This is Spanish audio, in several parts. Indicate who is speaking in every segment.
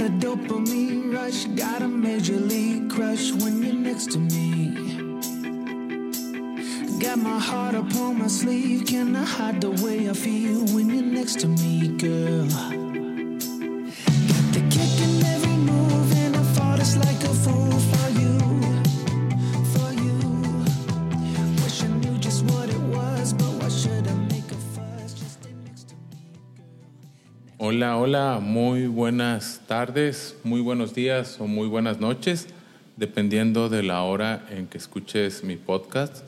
Speaker 1: got a dopamine rush, got a major league crush when you're next to me. Got my heart upon my sleeve, can I hide the way I feel when you're next to me, girl?
Speaker 2: Hola, hola, muy buenas tardes, muy buenos días o muy buenas noches, dependiendo de la hora en que escuches mi podcast.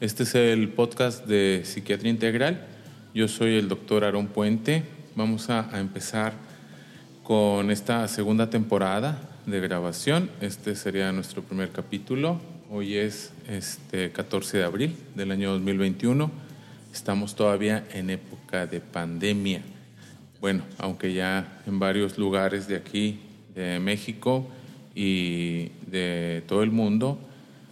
Speaker 2: Este es el podcast de Psiquiatría Integral. Yo soy el doctor Aarón Puente. Vamos a, a empezar con esta segunda temporada de grabación. Este sería nuestro primer capítulo. Hoy es este 14 de abril del año 2021. Estamos todavía en época de pandemia. Bueno, aunque ya en varios lugares de aquí, de México y de todo el mundo,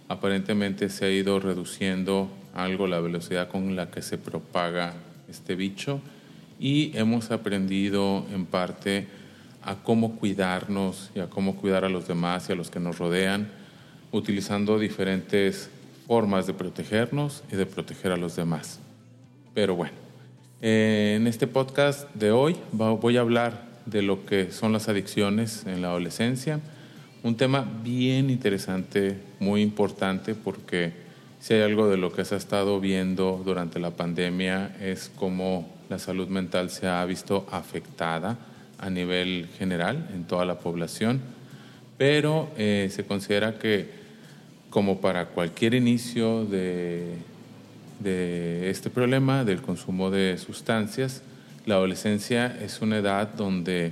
Speaker 2: aparentemente se ha ido reduciendo algo la velocidad con la que se propaga este bicho y hemos aprendido en parte a cómo cuidarnos y a cómo cuidar a los demás y a los que nos rodean, utilizando diferentes formas de protegernos y de proteger a los demás. Pero bueno, eh, en este podcast de hoy voy a hablar de lo que son las adicciones en la adolescencia, un tema bien interesante, muy importante, porque si hay algo de lo que se ha estado viendo durante la pandemia es cómo la salud mental se ha visto afectada a nivel general en toda la población, pero eh, se considera que como para cualquier inicio de, de este problema del consumo de sustancias, la adolescencia es una edad donde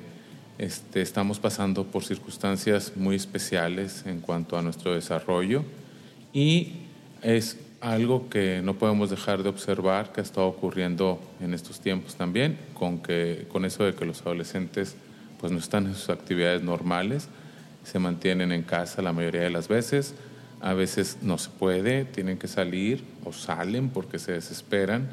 Speaker 2: este, estamos pasando por circunstancias muy especiales en cuanto a nuestro desarrollo y es algo que no podemos dejar de observar que ha estado ocurriendo en estos tiempos también, con, que, con eso de que los adolescentes pues no están en sus actividades normales, se mantienen en casa la mayoría de las veces, a veces no se puede, tienen que salir o salen porque se desesperan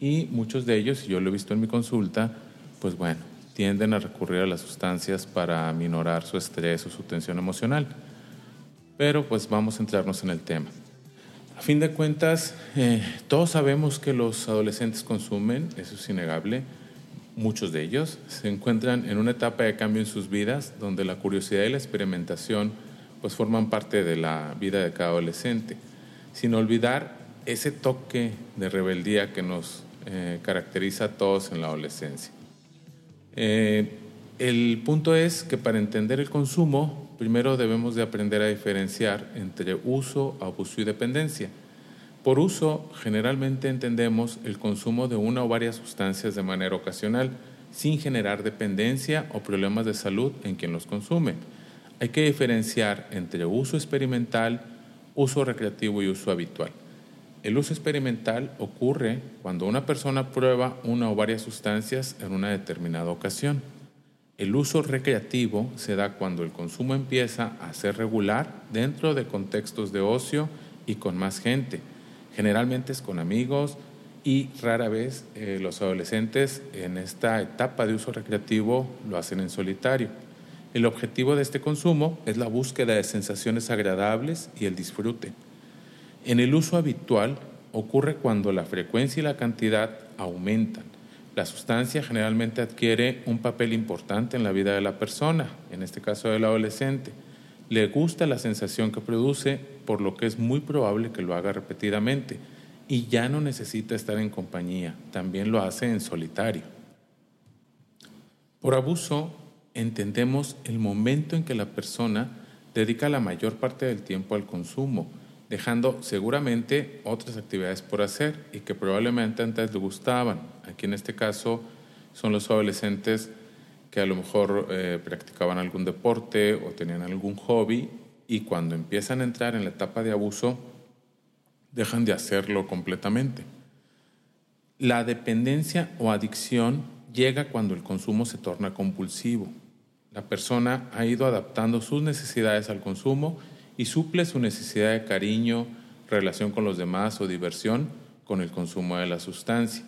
Speaker 2: y muchos de ellos, y yo lo he visto en mi consulta, pues bueno, tienden a recurrir a las sustancias para minorar su estrés o su tensión emocional. Pero pues vamos a entrarnos en el tema. A fin de cuentas, eh, todos sabemos que los adolescentes consumen, eso es innegable. Muchos de ellos se encuentran en una etapa de cambio en sus vidas donde la curiosidad y la experimentación pues forman parte de la vida de cada adolescente, sin olvidar ese toque de rebeldía que nos eh, caracteriza a todos en la adolescencia. Eh, el punto es que para entender el consumo, primero debemos de aprender a diferenciar entre uso, abuso y dependencia. Por uso, generalmente entendemos el consumo de una o varias sustancias de manera ocasional, sin generar dependencia o problemas de salud en quien los consume. Hay que diferenciar entre uso experimental, uso recreativo y uso habitual. El uso experimental ocurre cuando una persona prueba una o varias sustancias en una determinada ocasión. El uso recreativo se da cuando el consumo empieza a ser regular dentro de contextos de ocio y con más gente. Generalmente es con amigos y rara vez eh, los adolescentes en esta etapa de uso recreativo lo hacen en solitario. El objetivo de este consumo es la búsqueda de sensaciones agradables y el disfrute. En el uso habitual ocurre cuando la frecuencia y la cantidad aumentan. La sustancia generalmente adquiere un papel importante en la vida de la persona, en este caso del adolescente. Le gusta la sensación que produce, por lo que es muy probable que lo haga repetidamente y ya no necesita estar en compañía, también lo hace en solitario. Por abuso entendemos el momento en que la persona dedica la mayor parte del tiempo al consumo, dejando seguramente otras actividades por hacer y que probablemente antes le gustaban. Aquí en este caso son los adolescentes que a lo mejor eh, practicaban algún deporte o tenían algún hobby y cuando empiezan a entrar en la etapa de abuso dejan de hacerlo completamente. La dependencia o adicción llega cuando el consumo se torna compulsivo. La persona ha ido adaptando sus necesidades al consumo y suple su necesidad de cariño, relación con los demás o diversión con el consumo de la sustancia.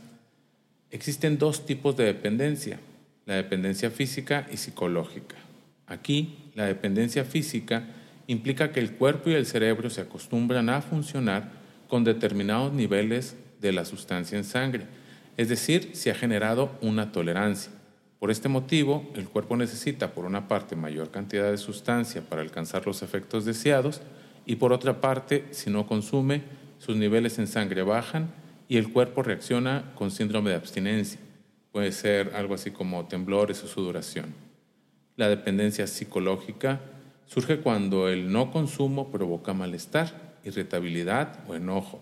Speaker 2: Existen dos tipos de dependencia, la dependencia física y psicológica. Aquí, la dependencia física implica que el cuerpo y el cerebro se acostumbran a funcionar con determinados niveles de la sustancia en sangre, es decir, se ha generado una tolerancia. Por este motivo, el cuerpo necesita, por una parte, mayor cantidad de sustancia para alcanzar los efectos deseados y por otra parte, si no consume, sus niveles en sangre bajan y el cuerpo reacciona con síndrome de abstinencia. Puede ser algo así como temblores o sudoración. La dependencia psicológica surge cuando el no consumo provoca malestar, irritabilidad o enojo.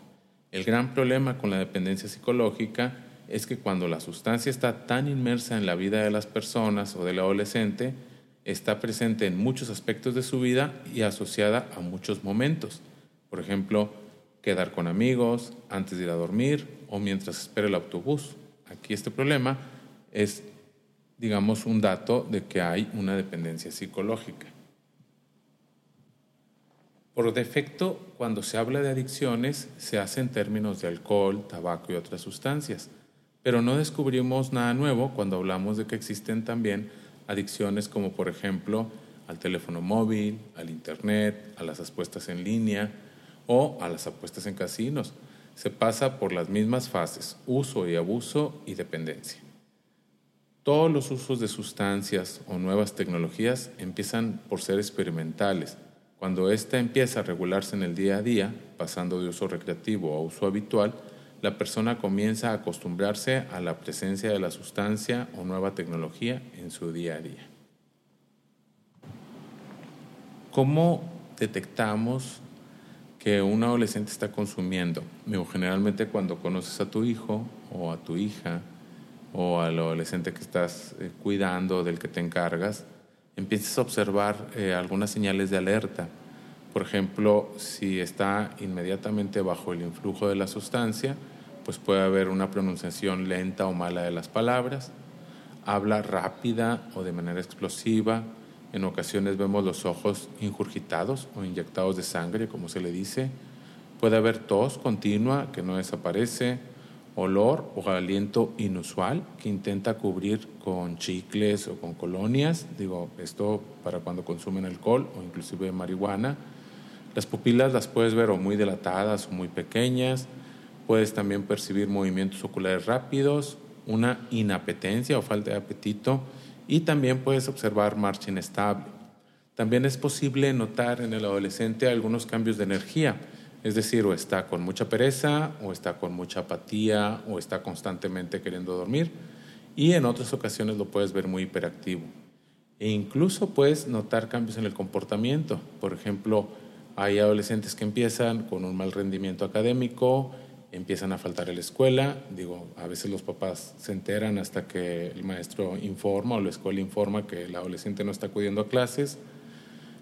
Speaker 2: El gran problema con la dependencia psicológica es que cuando la sustancia está tan inmersa en la vida de las personas o del adolescente, está presente en muchos aspectos de su vida y asociada a muchos momentos. Por ejemplo, quedar con amigos, antes de ir a dormir o mientras espera el autobús. Aquí este problema es, digamos, un dato de que hay una dependencia psicológica. Por defecto, cuando se habla de adicciones, se hace en términos de alcohol, tabaco y otras sustancias. Pero no descubrimos nada nuevo cuando hablamos de que existen también adicciones como por ejemplo al teléfono móvil, al Internet, a las apuestas en línea o a las apuestas en casinos. Se pasa por las mismas fases, uso y abuso y dependencia. Todos los usos de sustancias o nuevas tecnologías empiezan por ser experimentales. Cuando ésta empieza a regularse en el día a día, pasando de uso recreativo a uso habitual, la persona comienza a acostumbrarse a la presencia de la sustancia o nueva tecnología en su día a día. ¿Cómo detectamos que un adolescente está consumiendo? generalmente cuando conoces a tu hijo o a tu hija o al adolescente que estás eh, cuidando, del que te encargas, empiezas a observar eh, algunas señales de alerta. Por ejemplo, si está inmediatamente bajo el influjo de la sustancia, pues puede haber una pronunciación lenta o mala de las palabras, habla rápida o de manera explosiva, en ocasiones vemos los ojos injurgitados o inyectados de sangre, como se le dice, puede haber tos continua que no desaparece, olor o aliento inusual que intenta cubrir con chicles o con colonias, digo, esto para cuando consumen alcohol o inclusive marihuana. Las pupilas las puedes ver muy dilatadas o muy pequeñas, Puedes también percibir movimientos oculares rápidos, una inapetencia o falta de apetito y también puedes observar marcha inestable. También es posible notar en el adolescente algunos cambios de energía, es decir, o está con mucha pereza, o está con mucha apatía, o está constantemente queriendo dormir, y en otras ocasiones lo puedes ver muy hiperactivo. E incluso puedes notar cambios en el comportamiento. Por ejemplo, hay adolescentes que empiezan con un mal rendimiento académico, empiezan a faltar a la escuela. Digo, a veces los papás se enteran hasta que el maestro informa o la escuela informa que el adolescente no está acudiendo a clases.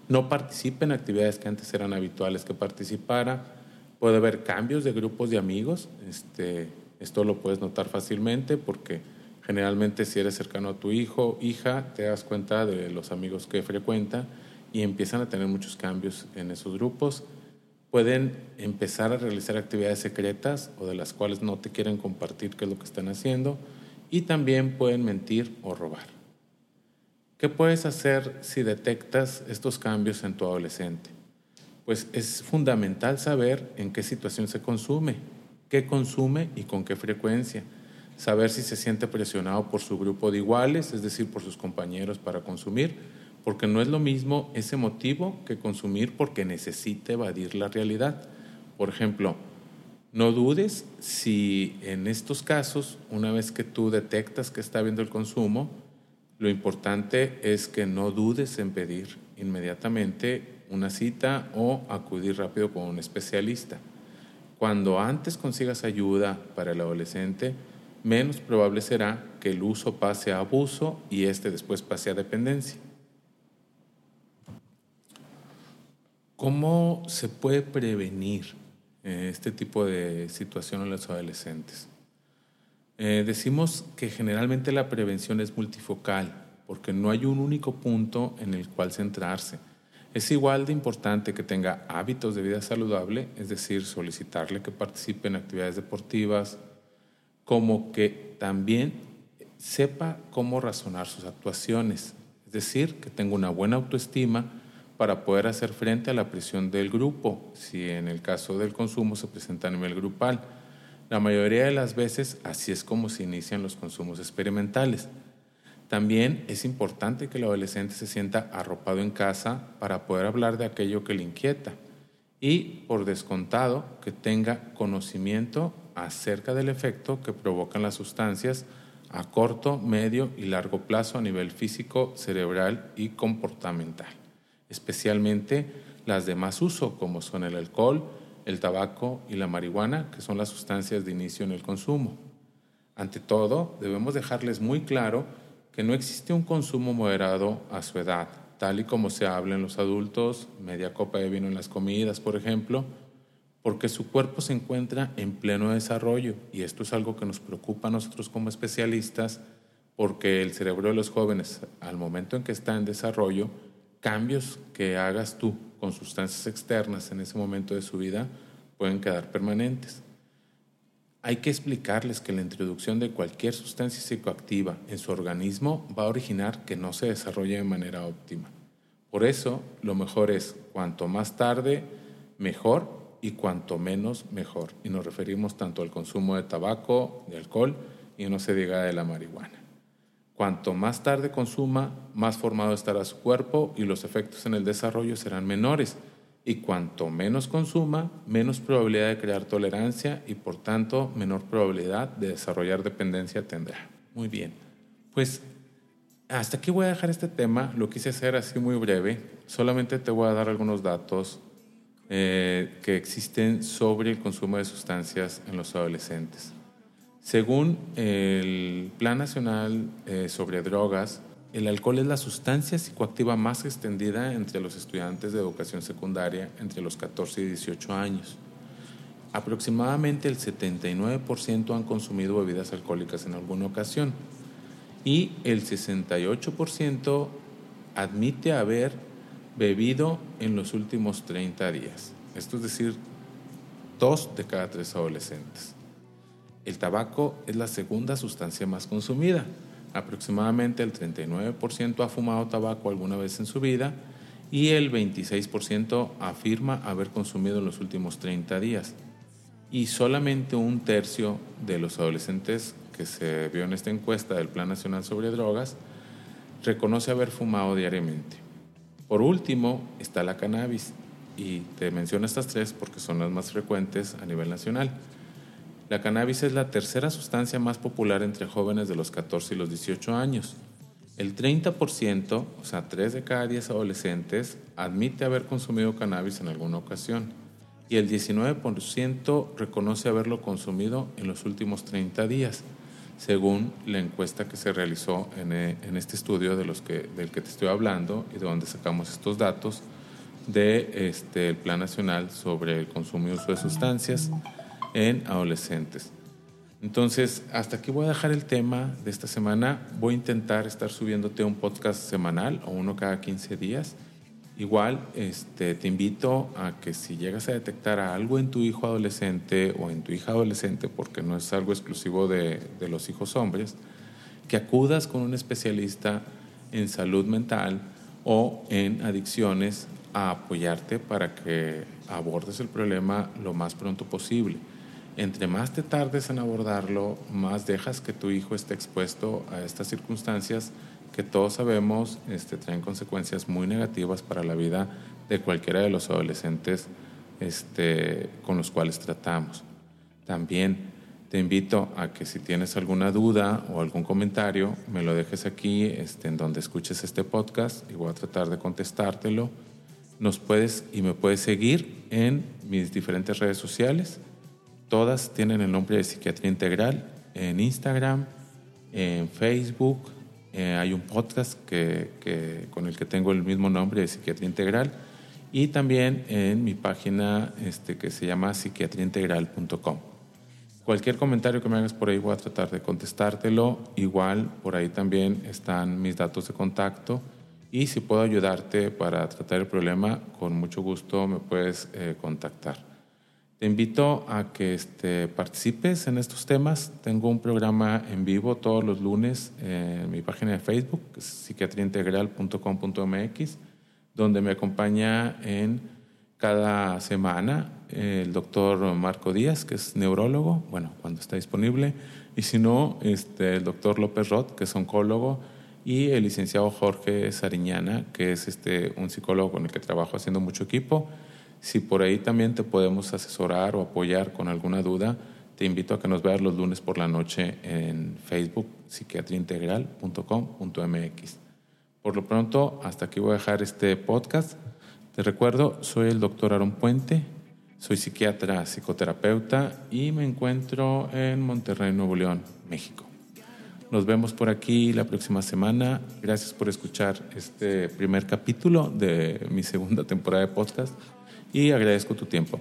Speaker 2: No participa en actividades que antes eran habituales que participara. Puede haber cambios de grupos de amigos. Este, esto lo puedes notar fácilmente porque generalmente si eres cercano a tu hijo, hija, te das cuenta de los amigos que frecuenta y empiezan a tener muchos cambios en esos grupos pueden empezar a realizar actividades secretas o de las cuales no te quieren compartir qué es lo que están haciendo y también pueden mentir o robar. ¿Qué puedes hacer si detectas estos cambios en tu adolescente? Pues es fundamental saber en qué situación se consume, qué consume y con qué frecuencia. Saber si se siente presionado por su grupo de iguales, es decir, por sus compañeros para consumir, porque no es lo mismo ese motivo que consumir porque necesita evadir la realidad. Por ejemplo, no dudes si en estos casos, una vez que tú detectas que está habiendo el consumo, lo importante es que no dudes en pedir inmediatamente una cita o acudir rápido con un especialista. Cuando antes consigas ayuda para el adolescente, menos probable será que el uso pase a abuso y este después pase a dependencia. ¿Cómo se puede prevenir eh, este tipo de situación en los adolescentes? Eh, decimos que generalmente la prevención es multifocal, porque no hay un único punto en el cual centrarse. Es igual de importante que tenga hábitos de vida saludable, es decir, solicitarle que participe en actividades deportivas, como que también sepa cómo razonar sus actuaciones, es decir, que tenga una buena autoestima para poder hacer frente a la presión del grupo, si en el caso del consumo se presenta a nivel grupal. La mayoría de las veces así es como se inician los consumos experimentales. También es importante que el adolescente se sienta arropado en casa para poder hablar de aquello que le inquieta y, por descontado, que tenga conocimiento acerca del efecto que provocan las sustancias a corto, medio y largo plazo a nivel físico, cerebral y comportamental, especialmente las de más uso, como son el alcohol, el tabaco y la marihuana, que son las sustancias de inicio en el consumo. Ante todo, debemos dejarles muy claro que no existe un consumo moderado a su edad, tal y como se habla en los adultos, media copa de vino en las comidas, por ejemplo, porque su cuerpo se encuentra en pleno desarrollo y esto es algo que nos preocupa a nosotros como especialistas porque el cerebro de los jóvenes al momento en que está en desarrollo, cambios que hagas tú con sustancias externas en ese momento de su vida pueden quedar permanentes. Hay que explicarles que la introducción de cualquier sustancia psicoactiva en su organismo va a originar que no se desarrolle de manera óptima. Por eso, lo mejor es cuanto más tarde, mejor y cuanto menos mejor. Y nos referimos tanto al consumo de tabaco, de alcohol y no se diga de la marihuana. Cuanto más tarde consuma, más formado estará su cuerpo y los efectos en el desarrollo serán menores. Y cuanto menos consuma, menos probabilidad de crear tolerancia y por tanto menor probabilidad de desarrollar dependencia tendrá. Muy bien. Pues hasta aquí voy a dejar este tema. Lo quise hacer así muy breve. Solamente te voy a dar algunos datos eh, que existen sobre el consumo de sustancias en los adolescentes. Según el Plan Nacional eh, sobre Drogas, el alcohol es la sustancia psicoactiva más extendida entre los estudiantes de educación secundaria entre los 14 y 18 años. Aproximadamente el 79% han consumido bebidas alcohólicas en alguna ocasión y el 68% admite haber bebido en los últimos 30 días. Esto es decir, dos de cada tres adolescentes. El tabaco es la segunda sustancia más consumida. Aproximadamente el 39% ha fumado tabaco alguna vez en su vida y el 26% afirma haber consumido en los últimos 30 días. Y solamente un tercio de los adolescentes que se vio en esta encuesta del Plan Nacional sobre Drogas reconoce haber fumado diariamente. Por último está la cannabis y te menciono estas tres porque son las más frecuentes a nivel nacional. La cannabis es la tercera sustancia más popular entre jóvenes de los 14 y los 18 años. El 30%, o sea, 3 de cada 10 adolescentes, admite haber consumido cannabis en alguna ocasión y el 19% reconoce haberlo consumido en los últimos 30 días según la encuesta que se realizó eh, en, este estudio de los que, del que te estoy hablando y de donde sacamos estos datos del de este, el Plan Nacional sobre el consumo y uso de sustancias en adolescentes. Entonces, hasta aquí voy a dejar el tema de esta semana. Voy a intentar estar subiéndote un podcast semanal o uno cada 15 días Igual este, te invito a que si llegas a detectar algo en tu hijo adolescente o en tu hija adolescente, porque no es algo exclusivo de, de los hijos hombres, que acudas con un especialista en salud mental o en adicciones a apoyarte para que abordes el problema lo más pronto posible. Entre más te tardes en abordarlo, más dejas que tu hijo esté expuesto a estas circunstancias que todos sabemos este, traen consecuencias muy negativas para la vida de cualquiera de los adolescentes este, con los cuales tratamos. También te invito a que si tienes alguna duda o algún comentario, me lo dejes aquí este, en donde escuches este podcast y voy a tratar de contestártelo. Nos puedes y me puedes seguir en mis diferentes redes sociales. Todas tienen el nombre de Psiquiatría Integral en Instagram, en Facebook, eh, hay un podcast que, con el que tengo el mismo nombre de Psiquiatría Integral y también en mi página este, que se llama psiquiatriaintegral.com. Cualquier comentario que me hagas por ahí voy a tratar de contestártelo. Igual por ahí también están mis datos de contacto y si puedo ayudarte para tratar el problema, con mucho gusto me puedes eh, contactar. Te invito a que este, participes en estos temas. Tengo un programa en vivo todos los lunes en mi página de Facebook, psiquiatriaintegral.com.mx, donde me acompaña en cada semana el doctor Marco Díaz, que es neurólogo, bueno, cuando está disponible, y si no, este, el doctor López Roth, que es oncólogo, y el licenciado Jorge Sariñana, que es este, un psicólogo con el que trabajo haciendo mucho equipo. Si por ahí también te podemos asesorar o apoyar con alguna duda, te invito a que nos veas los lunes por la noche en Facebook, psiquiatriaintegral.com.mx. Por lo pronto, hasta aquí voy a dejar este podcast. Te recuerdo, soy el doctor Aaron Puente, soy psiquiatra, psicoterapeuta y me encuentro en Monterrey, Nuevo León, México. Nos vemos por aquí la próxima semana. Gracias por escuchar este primer capítulo de mi segunda temporada de podcast y agradezco tu tiempo.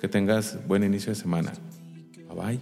Speaker 2: Que tengas buen inicio de semana. Bye bye.